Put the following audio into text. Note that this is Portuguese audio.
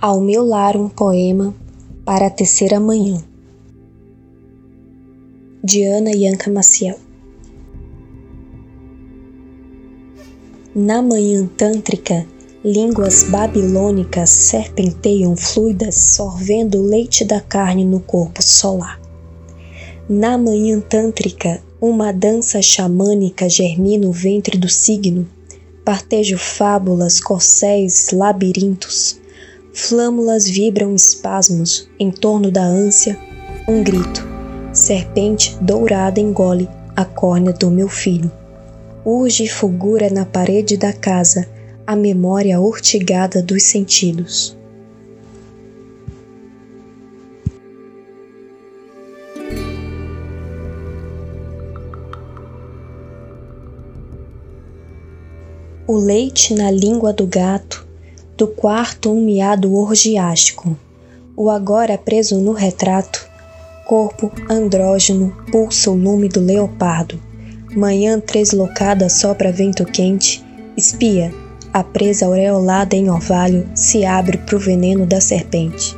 Ao meu lar um poema para tecer amanhã. Diana Yanka Maciel. Na manhã tântrica, línguas babilônicas serpenteiam fluidas, sorvendo o leite da carne no corpo solar. Na manhã tântrica, uma dança xamânica germina o ventre do signo, partejo fábulas, corcéis, labirintos Flâmulas vibram espasmos em torno da ânsia, um grito. Serpente dourada engole a córnea do meu filho. Urge fulgura na parede da casa a memória ortigada dos sentidos. O leite na língua do gato do quarto um miado orgiástico, o agora preso no retrato, corpo andrógeno pulsa o lume do leopardo, manhã treslocada sopra vento quente, espia, a presa aureolada em orvalho se abre pro veneno da serpente.